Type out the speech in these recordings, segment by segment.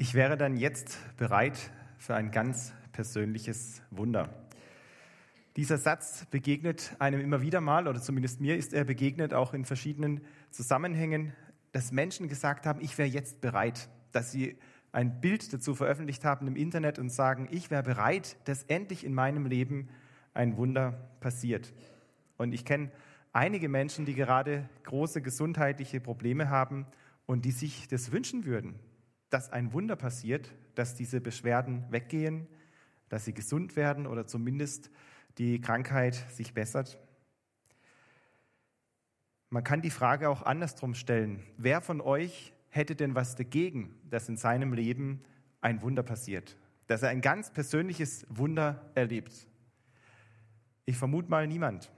Ich wäre dann jetzt bereit für ein ganz persönliches Wunder. Dieser Satz begegnet einem immer wieder mal, oder zumindest mir ist er begegnet, auch in verschiedenen Zusammenhängen, dass Menschen gesagt haben, ich wäre jetzt bereit, dass sie ein Bild dazu veröffentlicht haben im Internet und sagen, ich wäre bereit, dass endlich in meinem Leben ein Wunder passiert. Und ich kenne einige Menschen, die gerade große gesundheitliche Probleme haben und die sich das wünschen würden, dass ein Wunder passiert, dass diese Beschwerden weggehen, dass sie gesund werden oder zumindest die Krankheit sich bessert. Man kann die Frage auch andersrum stellen. Wer von euch hätte denn was dagegen, dass in seinem Leben ein Wunder passiert? Dass er ein ganz persönliches Wunder erlebt? Ich vermute mal niemand.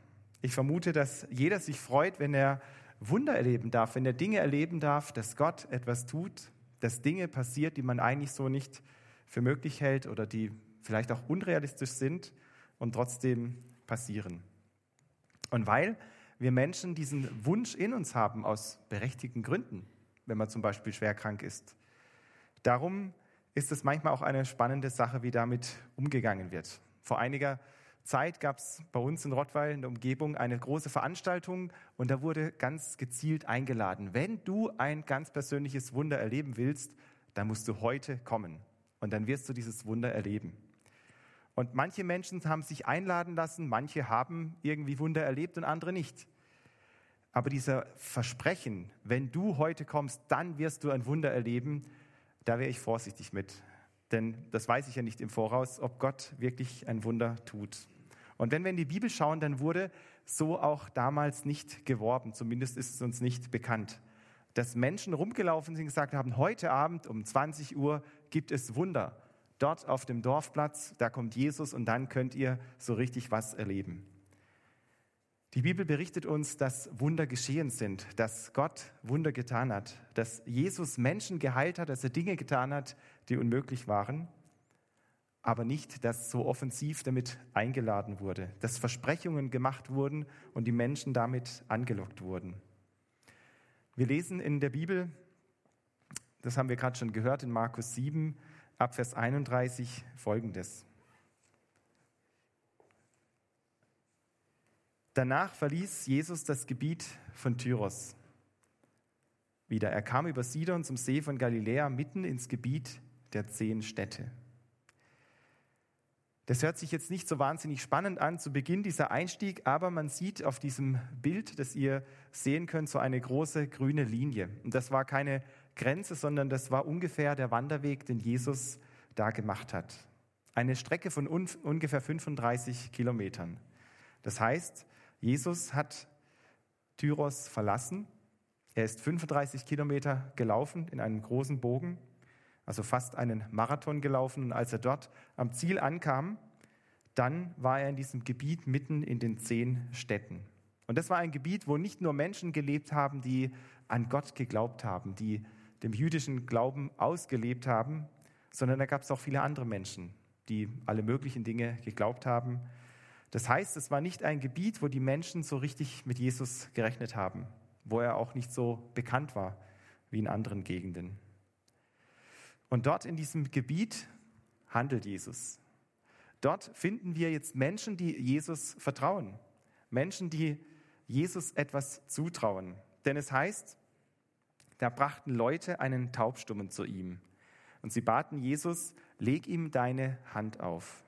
Ich vermute, dass jeder sich freut, wenn er Wunder erleben darf, wenn er Dinge erleben darf, dass Gott etwas tut, dass Dinge passiert, die man eigentlich so nicht für möglich hält oder die vielleicht auch unrealistisch sind und trotzdem passieren. Und weil wir Menschen diesen Wunsch in uns haben aus berechtigten Gründen, wenn man zum Beispiel schwer krank ist, darum ist es manchmal auch eine spannende Sache, wie damit umgegangen wird. Vor einiger Zeit gab es bei uns in Rottweil in der Umgebung eine große Veranstaltung und da wurde ganz gezielt eingeladen. Wenn du ein ganz persönliches Wunder erleben willst, dann musst du heute kommen und dann wirst du dieses Wunder erleben. Und manche Menschen haben sich einladen lassen, manche haben irgendwie Wunder erlebt und andere nicht. Aber dieser Versprechen, wenn du heute kommst, dann wirst du ein Wunder erleben, da wäre ich vorsichtig mit. Denn das weiß ich ja nicht im Voraus, ob Gott wirklich ein Wunder tut. Und wenn wir in die Bibel schauen, dann wurde so auch damals nicht geworben, zumindest ist es uns nicht bekannt. Dass Menschen rumgelaufen sind und gesagt haben, heute Abend um 20 Uhr gibt es Wunder. Dort auf dem Dorfplatz, da kommt Jesus und dann könnt ihr so richtig was erleben. Die Bibel berichtet uns, dass Wunder geschehen sind, dass Gott Wunder getan hat, dass Jesus Menschen geheilt hat, dass er Dinge getan hat, die unmöglich waren, aber nicht, dass so offensiv damit eingeladen wurde, dass Versprechungen gemacht wurden und die Menschen damit angelockt wurden. Wir lesen in der Bibel, das haben wir gerade schon gehört, in Markus 7, ab Vers 31 folgendes. Danach verließ Jesus das Gebiet von Tyros wieder. Er kam über Sidon zum See von Galiläa mitten ins Gebiet der zehn Städte. Das hört sich jetzt nicht so wahnsinnig spannend an zu Beginn dieser Einstieg, aber man sieht auf diesem Bild, das ihr sehen könnt, so eine große grüne Linie. Und das war keine Grenze, sondern das war ungefähr der Wanderweg, den Jesus da gemacht hat. Eine Strecke von ungefähr 35 Kilometern. Das heißt, Jesus hat Tyros verlassen. Er ist 35 Kilometer gelaufen in einem großen Bogen, also fast einen Marathon gelaufen. Und als er dort am Ziel ankam, dann war er in diesem Gebiet mitten in den zehn Städten. Und das war ein Gebiet, wo nicht nur Menschen gelebt haben, die an Gott geglaubt haben, die dem jüdischen Glauben ausgelebt haben, sondern da gab es auch viele andere Menschen, die alle möglichen Dinge geglaubt haben das heißt, es war nicht ein Gebiet, wo die Menschen so richtig mit Jesus gerechnet haben, wo er auch nicht so bekannt war wie in anderen Gegenden. Und dort in diesem Gebiet handelt Jesus. Dort finden wir jetzt Menschen, die Jesus vertrauen. Menschen, die Jesus etwas zutrauen. Denn es heißt, da brachten Leute einen Taubstummen zu ihm. Und sie baten Jesus, leg ihm deine Hand auf.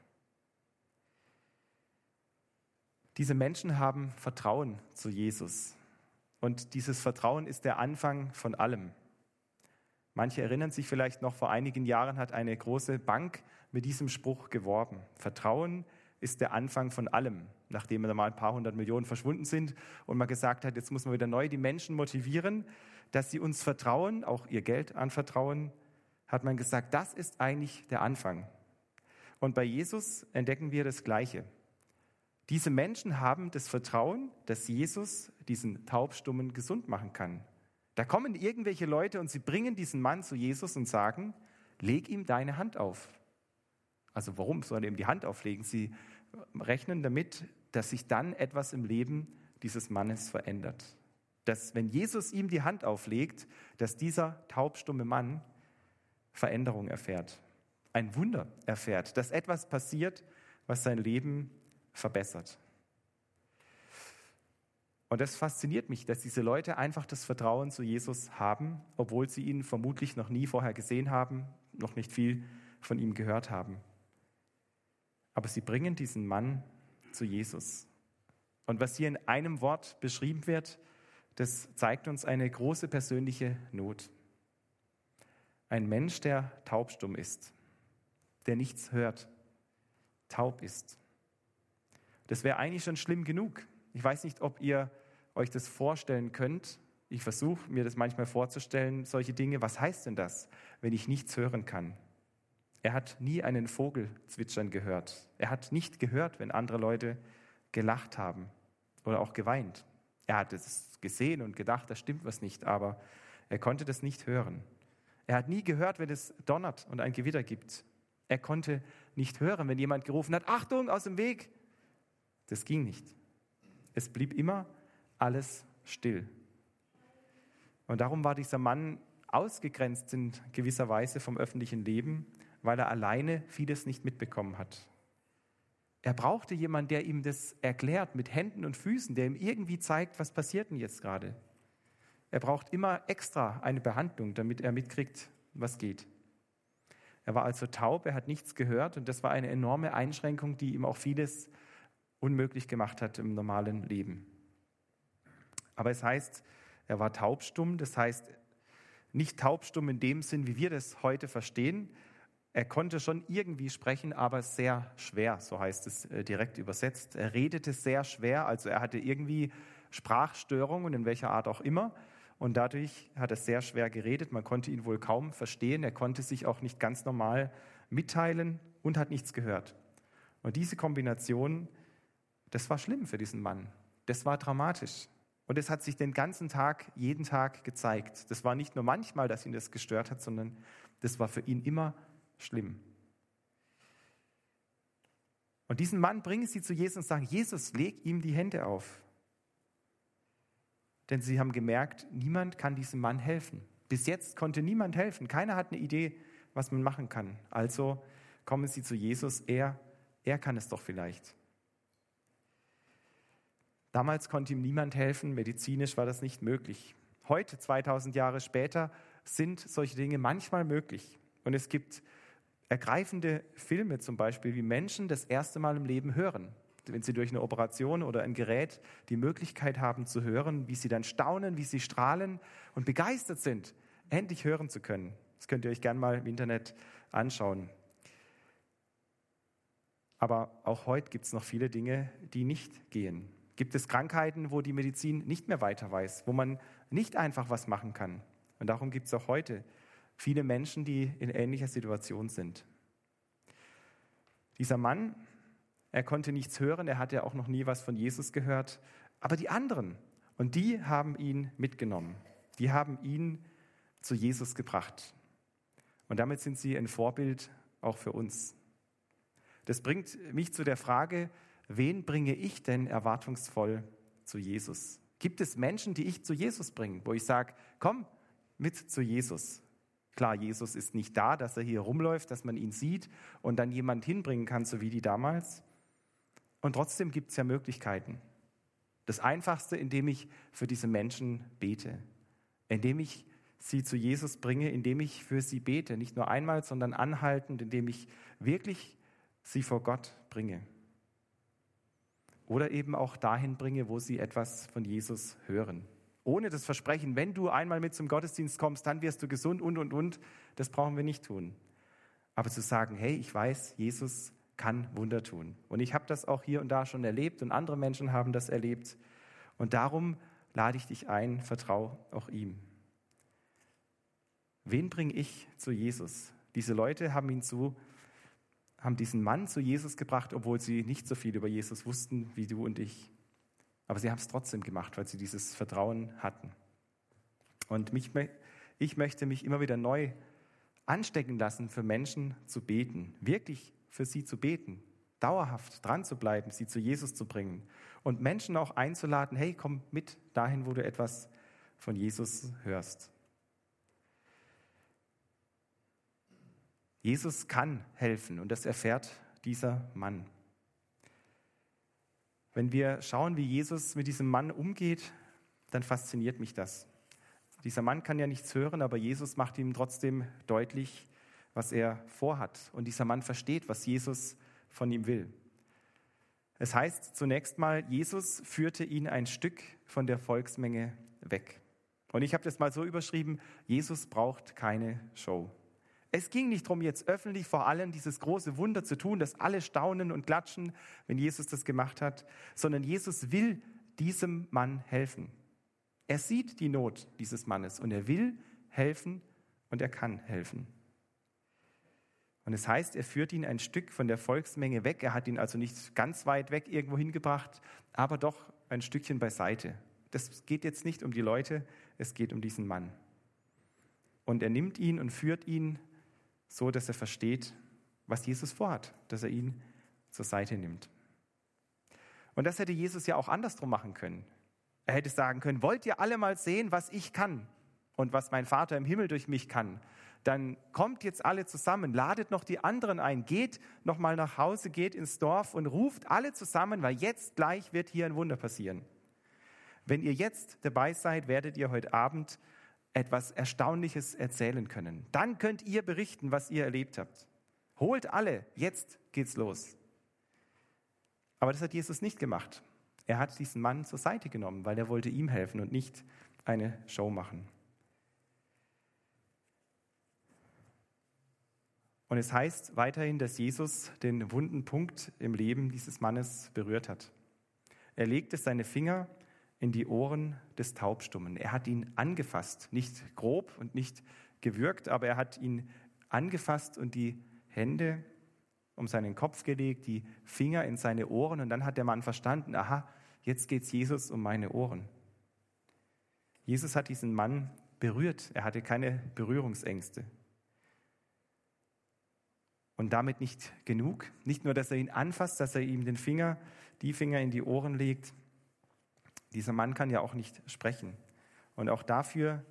Diese Menschen haben Vertrauen zu Jesus. Und dieses Vertrauen ist der Anfang von allem. Manche erinnern sich vielleicht noch, vor einigen Jahren hat eine große Bank mit diesem Spruch geworben. Vertrauen ist der Anfang von allem, nachdem da mal ein paar hundert Millionen verschwunden sind und man gesagt hat, jetzt muss man wieder neu die Menschen motivieren, dass sie uns vertrauen, auch ihr Geld anvertrauen, hat man gesagt, das ist eigentlich der Anfang. Und bei Jesus entdecken wir das Gleiche. Diese Menschen haben das Vertrauen, dass Jesus diesen Taubstummen gesund machen kann. Da kommen irgendwelche Leute und sie bringen diesen Mann zu Jesus und sagen, leg ihm deine Hand auf. Also warum soll er ihm die Hand auflegen? Sie rechnen damit, dass sich dann etwas im Leben dieses Mannes verändert. Dass wenn Jesus ihm die Hand auflegt, dass dieser taubstumme Mann Veränderung erfährt, ein Wunder erfährt, dass etwas passiert, was sein Leben verbessert. Und das fasziniert mich, dass diese Leute einfach das Vertrauen zu Jesus haben, obwohl sie ihn vermutlich noch nie vorher gesehen haben, noch nicht viel von ihm gehört haben. Aber sie bringen diesen Mann zu Jesus. Und was hier in einem Wort beschrieben wird, das zeigt uns eine große persönliche Not. Ein Mensch, der taubstumm ist, der nichts hört, taub ist. Das wäre eigentlich schon schlimm genug. Ich weiß nicht, ob ihr euch das vorstellen könnt. Ich versuche mir das manchmal vorzustellen, solche Dinge. Was heißt denn das, wenn ich nichts hören kann? Er hat nie einen Vogel zwitschern gehört. Er hat nicht gehört, wenn andere Leute gelacht haben oder auch geweint. Er hat es gesehen und gedacht, da stimmt was nicht, aber er konnte das nicht hören. Er hat nie gehört, wenn es donnert und ein Gewitter gibt. Er konnte nicht hören, wenn jemand gerufen hat, Achtung, aus dem Weg. Das ging nicht. Es blieb immer alles still. Und darum war dieser Mann ausgegrenzt in gewisser Weise vom öffentlichen Leben, weil er alleine vieles nicht mitbekommen hat. Er brauchte jemanden, der ihm das erklärt mit Händen und Füßen, der ihm irgendwie zeigt, was passiert denn jetzt gerade. Er braucht immer extra eine Behandlung, damit er mitkriegt, was geht. Er war also taub, er hat nichts gehört und das war eine enorme Einschränkung, die ihm auch vieles unmöglich gemacht hat im normalen Leben. Aber es heißt, er war taubstumm, das heißt nicht taubstumm in dem Sinn, wie wir das heute verstehen, er konnte schon irgendwie sprechen, aber sehr schwer, so heißt es äh, direkt übersetzt. Er redete sehr schwer, also er hatte irgendwie Sprachstörungen, in welcher Art auch immer. Und dadurch hat er sehr schwer geredet. Man konnte ihn wohl kaum verstehen. Er konnte sich auch nicht ganz normal mitteilen und hat nichts gehört. Und diese Kombination, das war schlimm für diesen Mann. Das war dramatisch. Und es hat sich den ganzen Tag, jeden Tag gezeigt. Das war nicht nur manchmal, dass ihn das gestört hat, sondern das war für ihn immer schlimm. Und diesen Mann bringen sie zu Jesus und sagen, Jesus, leg ihm die Hände auf. Denn sie haben gemerkt, niemand kann diesem Mann helfen. Bis jetzt konnte niemand helfen. Keiner hat eine Idee, was man machen kann. Also kommen sie zu Jesus. Er, er kann es doch vielleicht. Damals konnte ihm niemand helfen. Medizinisch war das nicht möglich. Heute, 2000 Jahre später, sind solche Dinge manchmal möglich. Und es gibt ergreifende Filme zum Beispiel, wie Menschen das erste Mal im Leben hören. Wenn sie durch eine Operation oder ein Gerät die Möglichkeit haben zu hören, wie sie dann staunen, wie sie strahlen und begeistert sind, endlich hören zu können. Das könnt ihr euch gerne mal im Internet anschauen. Aber auch heute gibt es noch viele Dinge, die nicht gehen. Gibt es Krankheiten, wo die Medizin nicht mehr weiter weiß, wo man nicht einfach was machen kann. Und darum gibt es auch heute viele Menschen, die in ähnlicher Situation sind. Dieser Mann, er konnte nichts hören, er hatte auch noch nie was von Jesus gehört, aber die anderen, und die haben ihn mitgenommen, die haben ihn zu Jesus gebracht. Und damit sind sie ein Vorbild auch für uns. Das bringt mich zu der Frage, wen bringe ich denn erwartungsvoll zu Jesus? Gibt es Menschen, die ich zu Jesus bringe, wo ich sage, komm mit zu Jesus? Klar, Jesus ist nicht da, dass er hier rumläuft, dass man ihn sieht und dann jemand hinbringen kann, so wie die damals. Und trotzdem gibt es ja Möglichkeiten. Das Einfachste, indem ich für diese Menschen bete, indem ich sie zu Jesus bringe, indem ich für sie bete, nicht nur einmal, sondern anhaltend, indem ich wirklich sie vor Gott bringe. Oder eben auch dahin bringe, wo sie etwas von Jesus hören ohne das Versprechen, wenn du einmal mit zum Gottesdienst kommst, dann wirst du gesund und, und, und, das brauchen wir nicht tun. Aber zu sagen, hey, ich weiß, Jesus kann Wunder tun. Und ich habe das auch hier und da schon erlebt und andere Menschen haben das erlebt. Und darum lade ich dich ein, vertrau auch ihm. Wen bringe ich zu Jesus? Diese Leute haben ihn zu, haben diesen Mann zu Jesus gebracht, obwohl sie nicht so viel über Jesus wussten wie du und ich. Aber sie haben es trotzdem gemacht, weil sie dieses Vertrauen hatten. Und mich, ich möchte mich immer wieder neu anstecken lassen, für Menschen zu beten, wirklich für sie zu beten, dauerhaft dran zu bleiben, sie zu Jesus zu bringen und Menschen auch einzuladen, hey, komm mit dahin, wo du etwas von Jesus hörst. Jesus kann helfen und das erfährt dieser Mann. Wenn wir schauen, wie Jesus mit diesem Mann umgeht, dann fasziniert mich das. Dieser Mann kann ja nichts hören, aber Jesus macht ihm trotzdem deutlich, was er vorhat. Und dieser Mann versteht, was Jesus von ihm will. Es heißt zunächst mal, Jesus führte ihn ein Stück von der Volksmenge weg. Und ich habe das mal so überschrieben, Jesus braucht keine Show. Es ging nicht darum, jetzt öffentlich vor allem dieses große Wunder zu tun, dass alle staunen und klatschen, wenn Jesus das gemacht hat, sondern Jesus will diesem Mann helfen. Er sieht die Not dieses Mannes und er will helfen und er kann helfen. Und es heißt, er führt ihn ein Stück von der Volksmenge weg. Er hat ihn also nicht ganz weit weg irgendwo hingebracht, aber doch ein Stückchen beiseite. Das geht jetzt nicht um die Leute, es geht um diesen Mann. Und er nimmt ihn und führt ihn so, dass er versteht, was Jesus vorhat, dass er ihn zur Seite nimmt. Und das hätte Jesus ja auch andersrum machen können. Er hätte sagen können, wollt ihr alle mal sehen, was ich kann und was mein Vater im Himmel durch mich kann? Dann kommt jetzt alle zusammen, ladet noch die anderen ein, geht noch mal nach Hause, geht ins Dorf und ruft alle zusammen, weil jetzt gleich wird hier ein Wunder passieren. Wenn ihr jetzt dabei seid, werdet ihr heute Abend etwas Erstaunliches erzählen können. Dann könnt ihr berichten, was ihr erlebt habt. Holt alle, jetzt geht's los. Aber das hat Jesus nicht gemacht. Er hat diesen Mann zur Seite genommen, weil er wollte ihm helfen und nicht eine Show machen. Und es heißt weiterhin, dass Jesus den wunden Punkt im Leben dieses Mannes berührt hat. Er legte seine Finger in die Ohren des Taubstummen. Er hat ihn angefasst, nicht grob und nicht gewürgt, aber er hat ihn angefasst und die Hände um seinen Kopf gelegt, die Finger in seine Ohren und dann hat der Mann verstanden, aha, jetzt geht es Jesus um meine Ohren. Jesus hat diesen Mann berührt, er hatte keine Berührungsängste. Und damit nicht genug, nicht nur, dass er ihn anfasst, dass er ihm den Finger, die Finger in die Ohren legt. Dieser Mann kann ja auch nicht sprechen. Und auch dafür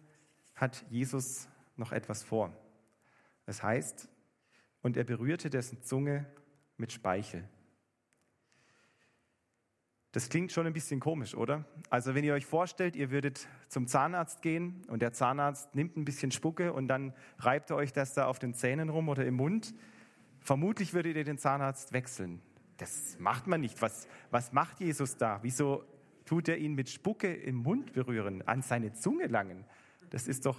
hat Jesus noch etwas vor. Das heißt, und er berührte dessen Zunge mit Speichel. Das klingt schon ein bisschen komisch, oder? Also wenn ihr euch vorstellt, ihr würdet zum Zahnarzt gehen und der Zahnarzt nimmt ein bisschen Spucke und dann reibt er euch das da auf den Zähnen rum oder im Mund, vermutlich würdet ihr den Zahnarzt wechseln. Das macht man nicht. Was, was macht Jesus da? Wieso tut er ihn mit Spucke im Mund berühren, an seine Zunge langen? Das ist doch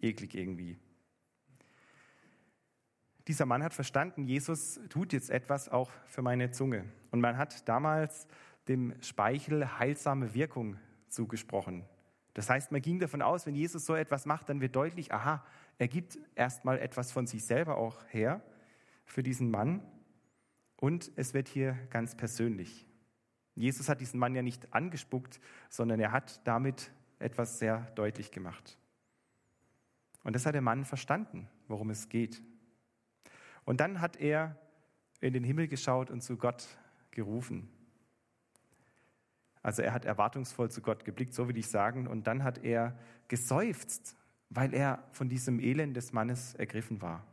eklig irgendwie. Dieser Mann hat verstanden, Jesus tut jetzt etwas auch für meine Zunge. Und man hat damals dem Speichel heilsame Wirkung zugesprochen. Das heißt, man ging davon aus, wenn Jesus so etwas macht, dann wird deutlich, aha, er gibt erstmal etwas von sich selber auch her für diesen Mann und es wird hier ganz persönlich. Jesus hat diesen Mann ja nicht angespuckt, sondern er hat damit etwas sehr deutlich gemacht. Und das hat der Mann verstanden, worum es geht. Und dann hat er in den Himmel geschaut und zu Gott gerufen. Also er hat erwartungsvoll zu Gott geblickt, so will ich sagen, und dann hat er geseufzt, weil er von diesem Elend des Mannes ergriffen war.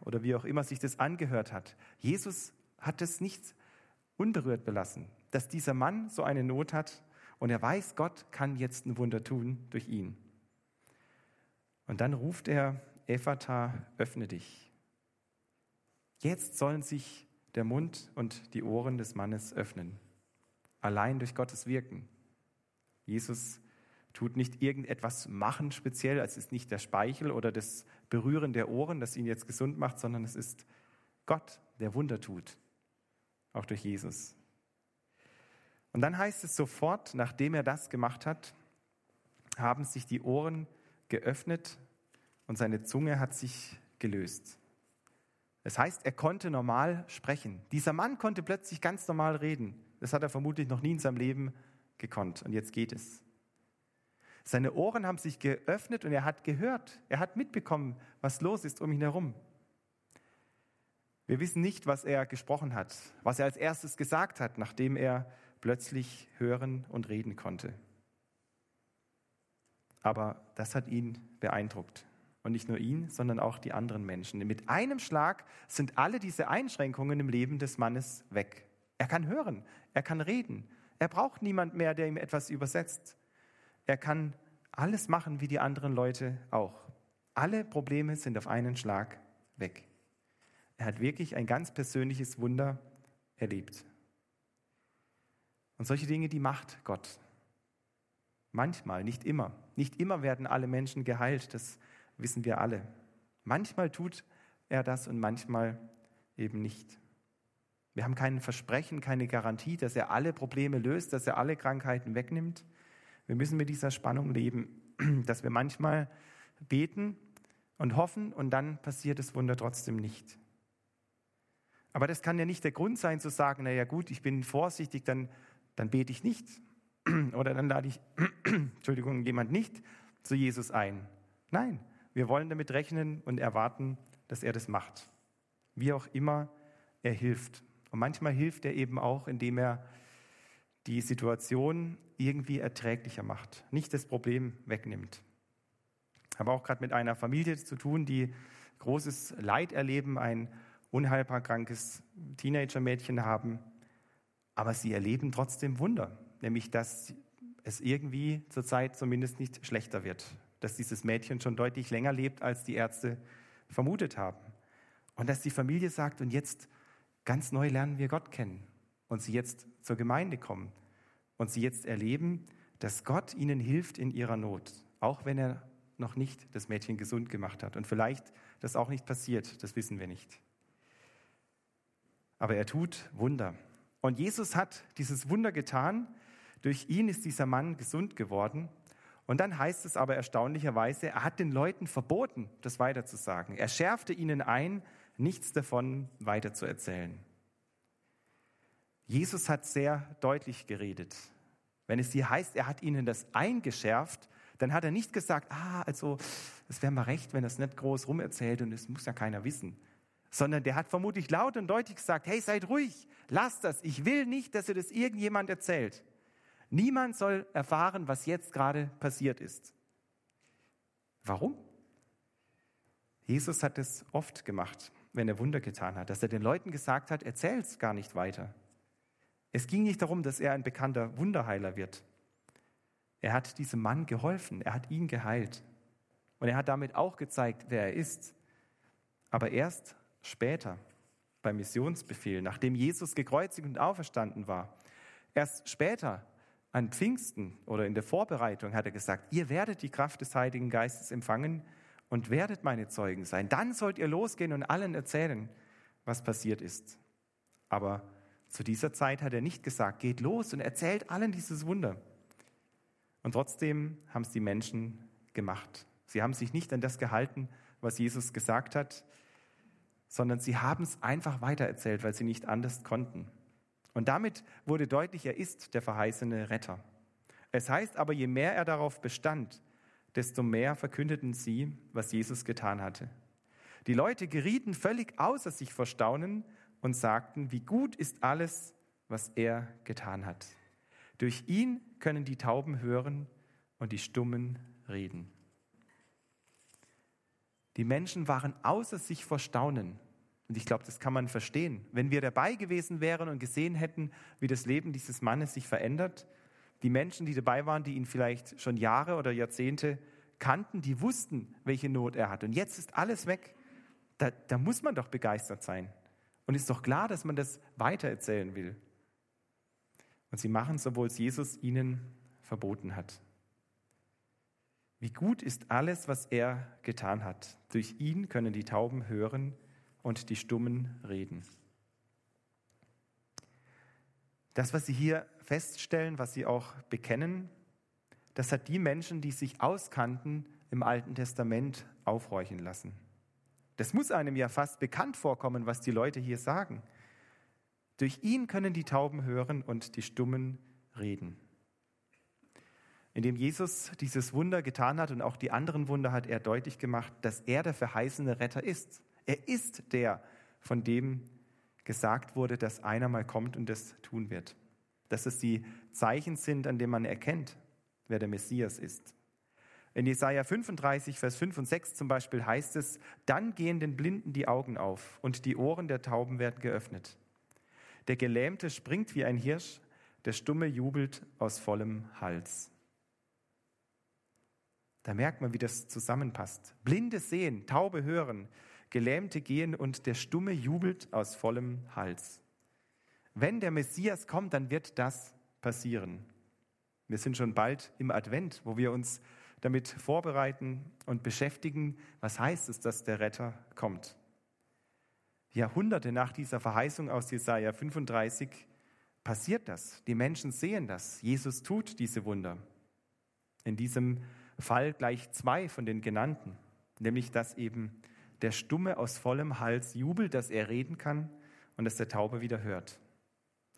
Oder wie auch immer sich das angehört hat. Jesus hat es nicht unberührt belassen, dass dieser Mann so eine Not hat und er weiß, Gott kann jetzt ein Wunder tun durch ihn. Und dann ruft er, Ephata, öffne dich. Jetzt sollen sich der Mund und die Ohren des Mannes öffnen allein durch Gottes Wirken. Jesus tut nicht irgendetwas machen speziell, es ist nicht der Speichel oder das Berühren der Ohren, das ihn jetzt gesund macht, sondern es ist Gott, der Wunder tut, auch durch Jesus. Und dann heißt es sofort, nachdem er das gemacht hat, haben sich die Ohren geöffnet und seine Zunge hat sich gelöst. Es heißt, er konnte normal sprechen. Dieser Mann konnte plötzlich ganz normal reden. Das hat er vermutlich noch nie in seinem Leben gekonnt. Und jetzt geht es. Seine Ohren haben sich geöffnet und er hat gehört. Er hat mitbekommen, was los ist um ihn herum. Wir wissen nicht, was er gesprochen hat, was er als erstes gesagt hat, nachdem er plötzlich hören und reden konnte. Aber das hat ihn beeindruckt. Und nicht nur ihn, sondern auch die anderen Menschen. Mit einem Schlag sind alle diese Einschränkungen im Leben des Mannes weg. Er kann hören, er kann reden, er braucht niemand mehr, der ihm etwas übersetzt. Er kann alles machen wie die anderen Leute auch. Alle Probleme sind auf einen Schlag weg. Er hat wirklich ein ganz persönliches Wunder erlebt. Und solche Dinge, die macht Gott. Manchmal, nicht immer. Nicht immer werden alle Menschen geheilt, das wissen wir alle. Manchmal tut er das und manchmal eben nicht. Wir haben kein Versprechen, keine Garantie, dass er alle Probleme löst, dass er alle Krankheiten wegnimmt. Wir müssen mit dieser Spannung leben, dass wir manchmal beten und hoffen und dann passiert das Wunder trotzdem nicht. Aber das kann ja nicht der Grund sein zu sagen, naja gut, ich bin vorsichtig, dann, dann bete ich nicht. Oder dann lade ich, Entschuldigung, jemand nicht zu Jesus ein. Nein, wir wollen damit rechnen und erwarten, dass er das macht. Wie auch immer er hilft. Und manchmal hilft er eben auch, indem er die Situation irgendwie erträglicher macht, nicht das Problem wegnimmt. Ich habe auch gerade mit einer Familie zu tun, die großes Leid erleben, ein unheilbar krankes Teenager-Mädchen haben, aber sie erleben trotzdem Wunder, nämlich dass es irgendwie zurzeit zumindest nicht schlechter wird, dass dieses Mädchen schon deutlich länger lebt, als die Ärzte vermutet haben. Und dass die Familie sagt, und jetzt Ganz neu lernen wir Gott kennen und sie jetzt zur Gemeinde kommen und sie jetzt erleben, dass Gott ihnen hilft in ihrer Not, auch wenn er noch nicht das Mädchen gesund gemacht hat. Und vielleicht das auch nicht passiert, das wissen wir nicht. Aber er tut Wunder. Und Jesus hat dieses Wunder getan. Durch ihn ist dieser Mann gesund geworden. Und dann heißt es aber erstaunlicherweise, er hat den Leuten verboten, das weiterzusagen. Er schärfte ihnen ein, nichts davon weiterzuerzählen. Jesus hat sehr deutlich geredet. Wenn es hier heißt, er hat ihnen das eingeschärft, dann hat er nicht gesagt, ah, also es wäre mal recht, wenn er es nicht groß rumerzählt und es muss ja keiner wissen. Sondern der hat vermutlich laut und deutlich gesagt, hey, seid ruhig, lasst das, ich will nicht, dass ihr das irgendjemand erzählt. Niemand soll erfahren, was jetzt gerade passiert ist. Warum? Jesus hat es oft gemacht wenn er Wunder getan hat, dass er den Leuten gesagt hat, erzähl's gar nicht weiter. Es ging nicht darum, dass er ein bekannter Wunderheiler wird. Er hat diesem Mann geholfen, er hat ihn geheilt. Und er hat damit auch gezeigt, wer er ist. Aber erst später, beim Missionsbefehl, nachdem Jesus gekreuzigt und auferstanden war, erst später an Pfingsten oder in der Vorbereitung hat er gesagt, ihr werdet die Kraft des Heiligen Geistes empfangen, und werdet meine Zeugen sein. Dann sollt ihr losgehen und allen erzählen, was passiert ist. Aber zu dieser Zeit hat er nicht gesagt, geht los und erzählt allen dieses Wunder. Und trotzdem haben es die Menschen gemacht. Sie haben sich nicht an das gehalten, was Jesus gesagt hat, sondern sie haben es einfach weitererzählt, weil sie nicht anders konnten. Und damit wurde deutlich, er ist der verheißene Retter. Es heißt aber, je mehr er darauf bestand, desto mehr verkündeten sie, was Jesus getan hatte. Die Leute gerieten völlig außer sich vor Staunen und sagten, wie gut ist alles, was er getan hat. Durch ihn können die Tauben hören und die Stummen reden. Die Menschen waren außer sich vor Staunen. Und ich glaube, das kann man verstehen. Wenn wir dabei gewesen wären und gesehen hätten, wie das Leben dieses Mannes sich verändert, die Menschen, die dabei waren, die ihn vielleicht schon Jahre oder Jahrzehnte kannten, die wussten, welche Not er hat. Und jetzt ist alles weg. Da, da muss man doch begeistert sein. Und ist doch klar, dass man das weitererzählen will. Und sie machen es, obwohl es Jesus ihnen verboten hat. Wie gut ist alles, was er getan hat. Durch ihn können die Tauben hören und die Stummen reden. Das, was sie hier feststellen, was sie auch bekennen, das hat die Menschen, die sich auskannten, im Alten Testament aufhorchen lassen. Das muss einem ja fast bekannt vorkommen, was die Leute hier sagen. Durch ihn können die Tauben hören und die Stummen reden. Indem Jesus dieses Wunder getan hat und auch die anderen Wunder hat er deutlich gemacht, dass er der verheißene Retter ist. Er ist der, von dem gesagt wurde, dass einer mal kommt und das tun wird. Dass es die Zeichen sind, an denen man erkennt, wer der Messias ist. In Jesaja 35, Vers 5 und 6 zum Beispiel heißt es: Dann gehen den Blinden die Augen auf und die Ohren der Tauben werden geöffnet. Der Gelähmte springt wie ein Hirsch, der Stumme jubelt aus vollem Hals. Da merkt man, wie das zusammenpasst. Blinde sehen, Taube hören, Gelähmte gehen und der Stumme jubelt aus vollem Hals. Wenn der Messias kommt, dann wird das passieren. Wir sind schon bald im Advent, wo wir uns damit vorbereiten und beschäftigen, was heißt es, dass der Retter kommt. Jahrhunderte nach dieser Verheißung aus Jesaja 35 passiert das. Die Menschen sehen das. Jesus tut diese Wunder. In diesem Fall gleich zwei von den genannten, nämlich dass eben der Stumme aus vollem Hals jubelt, dass er reden kann und dass der Taube wieder hört.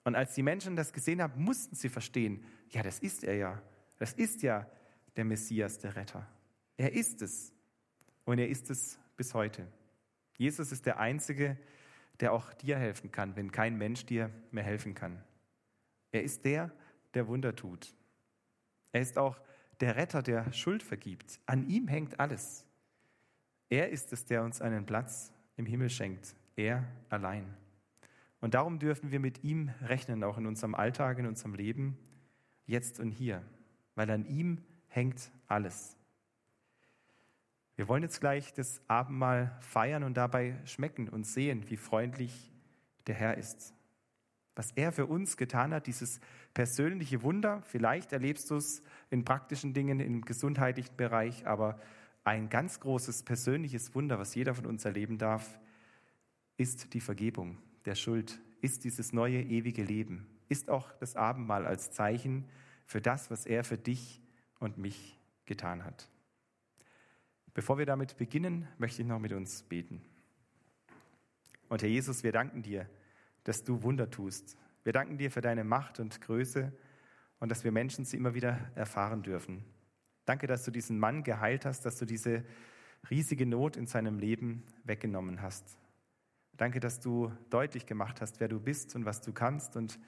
Und als die Menschen das gesehen haben, mussten sie verstehen, ja, das ist er ja. Das ist ja der Messias, der Retter. Er ist es. Und er ist es bis heute. Jesus ist der Einzige, der auch dir helfen kann, wenn kein Mensch dir mehr helfen kann. Er ist der, der Wunder tut. Er ist auch der Retter, der Schuld vergibt. An ihm hängt alles. Er ist es, der uns einen Platz im Himmel schenkt. Er allein. Und darum dürfen wir mit ihm rechnen, auch in unserem Alltag, in unserem Leben, jetzt und hier, weil an ihm hängt alles. Wir wollen jetzt gleich das Abendmahl feiern und dabei schmecken und sehen, wie freundlich der Herr ist. Was er für uns getan hat, dieses persönliche Wunder, vielleicht erlebst du es in praktischen Dingen, im gesundheitlichen Bereich, aber ein ganz großes persönliches Wunder, was jeder von uns erleben darf, ist die Vergebung der Schuld, ist dieses neue ewige Leben, ist auch das Abendmahl als Zeichen für das, was er für dich und mich getan hat. Bevor wir damit beginnen, möchte ich noch mit uns beten. Und Herr Jesus, wir danken dir, dass du Wunder tust. Wir danken dir für deine Macht und Größe und dass wir Menschen sie immer wieder erfahren dürfen. Danke, dass du diesen Mann geheilt hast, dass du diese riesige Not in seinem Leben weggenommen hast. Danke, dass du deutlich gemacht hast, wer du bist und was du kannst. Und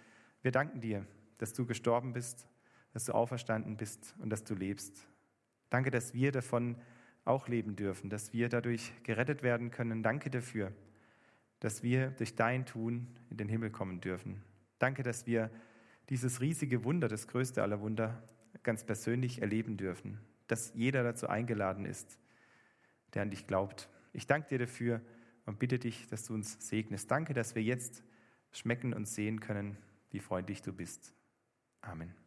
wir danken dir, dass du gestorben bist, dass du auferstanden bist und dass du lebst. Danke, dass wir davon auch leben dürfen, dass wir dadurch gerettet werden können. Danke dafür, dass wir durch dein Tun in den Himmel kommen dürfen. Danke, dass wir dieses riesige Wunder, das größte aller Wunder, ganz persönlich erleben dürfen, dass jeder dazu eingeladen ist, der an dich glaubt. Ich danke dir dafür und bitte dich, dass du uns segnest. Danke, dass wir jetzt schmecken und sehen können, wie freundlich du bist. Amen.